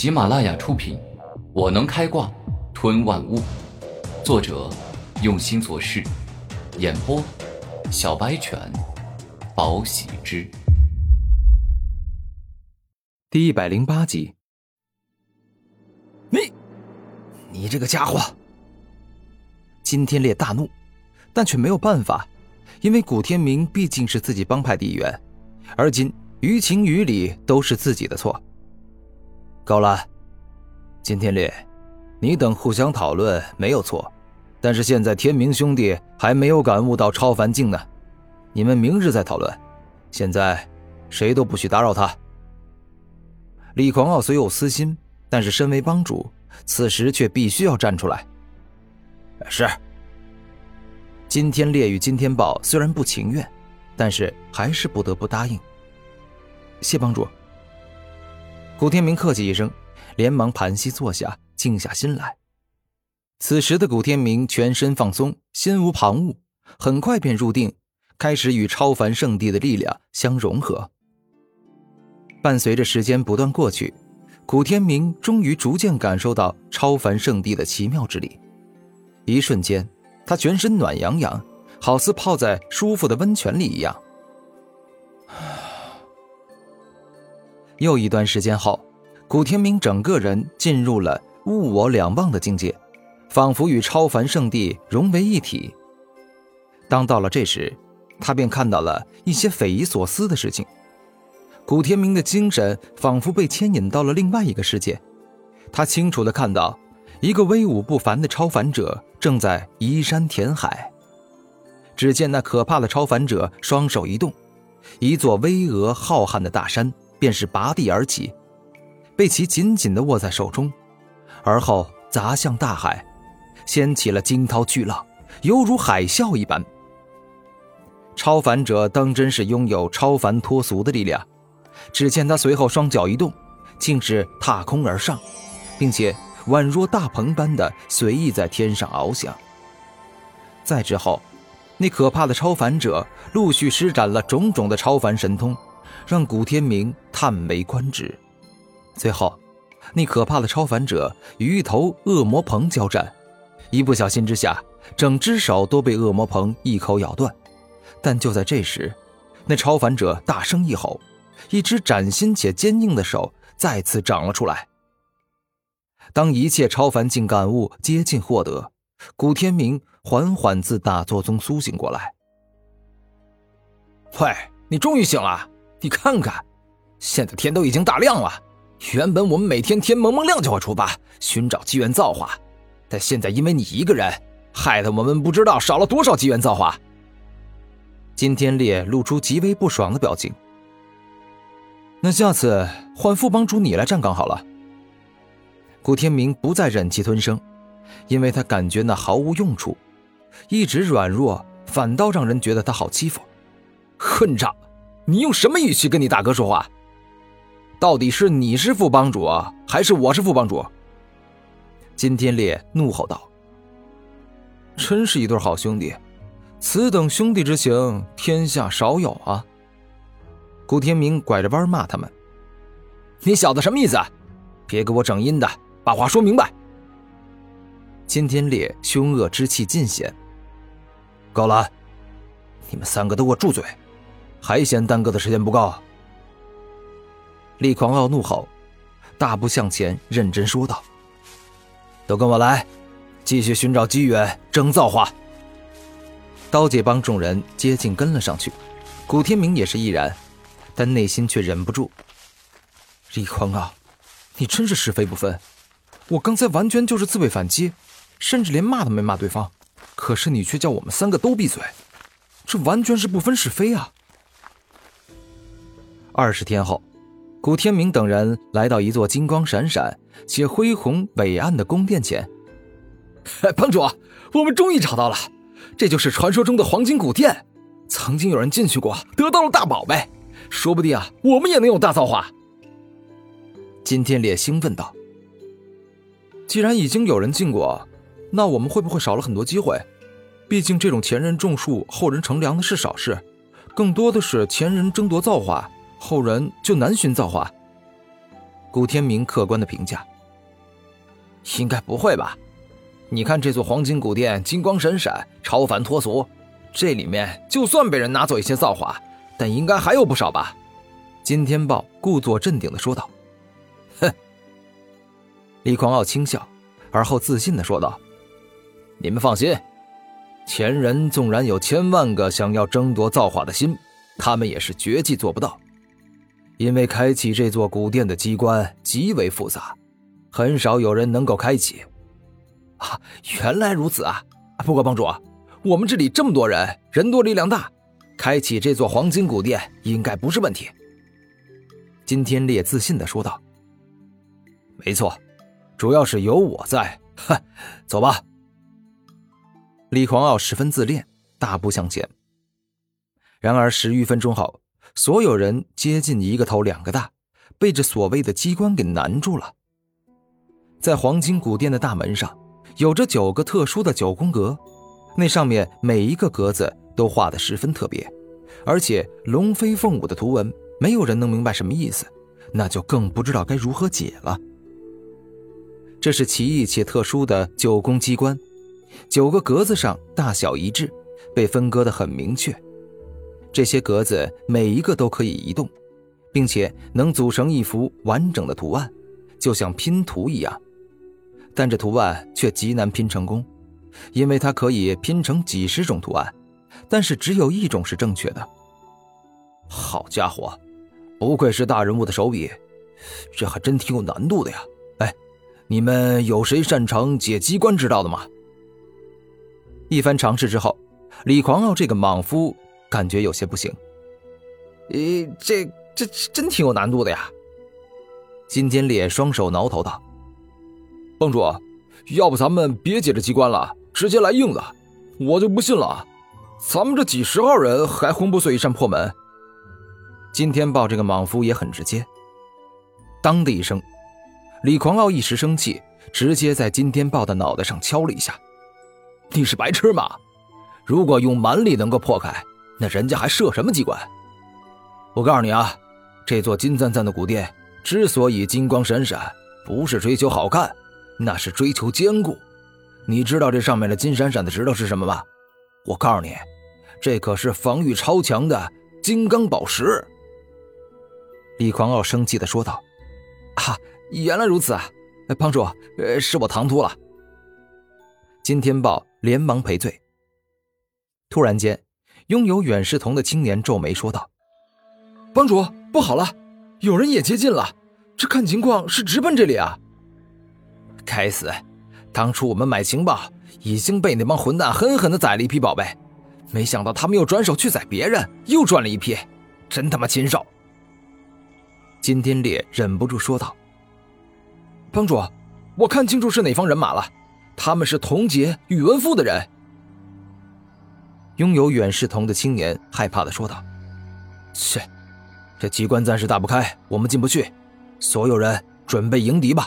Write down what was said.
喜马拉雅出品，《我能开挂吞万物》，作者用心做事，演播小白犬，宝喜之，第一百零八集。你，你这个家伙！金天烈大怒，但却没有办法，因为古天明毕竟是自己帮派的一员，而今于情于理都是自己的错。够了，金天烈，你等互相讨论没有错，但是现在天明兄弟还没有感悟到超凡境呢，你们明日再讨论，现在谁都不许打扰他。李狂傲虽有私心，但是身为帮主，此时却必须要站出来。是。金天烈与金天豹虽然不情愿，但是还是不得不答应。谢帮主。古天明客气一声，连忙盘膝坐下，静下心来。此时的古天明全身放松，心无旁骛，很快便入定，开始与超凡圣地的力量相融合。伴随着时间不断过去，古天明终于逐渐感受到超凡圣地的奇妙之力。一瞬间，他全身暖洋洋，好似泡在舒服的温泉里一样。又一段时间后，古天明整个人进入了物我两忘的境界，仿佛与超凡圣地融为一体。当到了这时，他便看到了一些匪夷所思的事情。古天明的精神仿佛被牵引到了另外一个世界，他清楚的看到一个威武不凡的超凡者正在移山填海。只见那可怕的超凡者双手一动，一座巍峨浩瀚的大山。便是拔地而起，被其紧紧地握在手中，而后砸向大海，掀起了惊涛巨浪，犹如海啸一般。超凡者当真是拥有超凡脱俗的力量，只见他随后双脚一动，竟是踏空而上，并且宛若大鹏般的随意在天上翱翔。再之后，那可怕的超凡者陆续施展了种种的超凡神通。让古天明叹为观止。最后，那可怕的超凡者与一头恶魔鹏交战，一不小心之下，整只手都被恶魔鹏一口咬断。但就在这时，那超凡者大声一吼，一只崭新且坚硬的手再次长了出来。当一切超凡境感悟接近获得，古天明缓缓自打坐中苏醒过来。喂，你终于醒了！你看看，现在天都已经大亮了。原本我们每天天蒙蒙亮就会出发寻找机缘造化，但现在因为你一个人，害得我们不知道少了多少机缘造化。金天烈露出极为不爽的表情。那下次换副帮主你来站岗好了。古天明不再忍气吞声，因为他感觉那毫无用处，一直软弱，反倒让人觉得他好欺负。混账！你用什么语气跟你大哥说话？到底是你是副帮主，还是我是副帮主？金天烈怒吼道：“真是一对好兄弟，此等兄弟之情，天下少有啊！”古天明拐着弯骂他们：“你小子什么意思？别给我整阴的，把话说明白！”金天烈凶恶之气尽显。够了，你们三个都给我住嘴！还嫌耽搁的时间不够？厉狂傲怒吼，大步向前，认真说道：“都跟我来，继续寻找机缘，争造化。”刀姐帮众人接近跟了上去，古天明也是毅然，但内心却忍不住：“李狂傲，你真是是非不分！我刚才完全就是自卫反击，甚至连骂都没骂对方，可是你却叫我们三个都闭嘴，这完全是不分是非啊！”二十天后，古天明等人来到一座金光闪闪且恢宏伟岸的宫殿前。帮主，我们终于找到了，这就是传说中的黄金古殿。曾经有人进去过，得到了大宝贝，说不定啊，我们也能有大造化。金天烈兴奋道：“既然已经有人进过，那我们会不会少了很多机会？毕竟这种前人种树，后人乘凉的是少事，更多的是前人争夺造化。”后人就难寻造化。古天明客观的评价：“应该不会吧？你看这座黄金古殿，金光闪闪，超凡脱俗。这里面就算被人拿走一些造化，但应该还有不少吧？”金天豹故作镇定的说道：“哼。”李狂傲轻笑，而后自信的说道：“你们放心，前人纵然有千万个想要争夺造化的心，他们也是绝技做不到。因为开启这座古殿的机关极为复杂，很少有人能够开启。啊，原来如此啊！不过帮主，我们这里这么多人，人多力量大，开启这座黄金古殿应该不是问题。”金天烈自信的说道：“没错。”主要是有我在，哼，走吧。李狂傲十分自恋，大步向前。然而十余分钟后，所有人接近一个头两个大，被这所谓的机关给难住了。在黄金古殿的大门上，有着九个特殊的九宫格，那上面每一个格子都画得十分特别，而且龙飞凤舞的图文，没有人能明白什么意思，那就更不知道该如何解了。这是奇异且特殊的九宫机关，九个格子上大小一致，被分割得很明确。这些格子每一个都可以移动，并且能组成一幅完整的图案，就像拼图一样。但这图案却极难拼成功，因为它可以拼成几十种图案，但是只有一种是正确的。好家伙，不愧是大人物的手笔，这还真挺有难度的呀！哎你们有谁擅长解机关之道的吗？一番尝试之后，李狂傲这个莽夫感觉有些不行。咦，这这真挺有难度的呀！金金烈双手挠头道：“帮主，要不咱们别解这机关了，直接来硬的。我就不信了，咱们这几十号人还轰不碎一扇破门。”金天豹这个莽夫也很直接，当的一声。李狂傲一时生气，直接在金天豹的脑袋上敲了一下。你是白痴吗？如果用蛮力能够破开，那人家还设什么机关？我告诉你啊，这座金灿灿的古殿之所以金光闪闪，不是追求好看，那是追求坚固。你知道这上面的金闪闪的石头是什么吗？我告诉你，这可是防御超强的金刚宝石。李狂傲生气的说道：“啊！”原来如此啊，帮主，呃，是我唐突了。金天豹连忙赔罪。突然间，拥有远视瞳的青年皱眉说道：“帮主，不好了，有人也接近了，这看情况是直奔这里啊！”该死，当初我们买情报已经被那帮混蛋狠狠的宰了一批宝贝，没想到他们又转手去宰别人，又赚了一批，真他妈禽兽！金天烈忍不住说道。帮主，我看清楚是哪方人马了，他们是童杰、宇文富的人。拥有远视瞳的青年害怕的说道：“切，这机关暂时打不开，我们进不去，所有人准备迎敌吧。”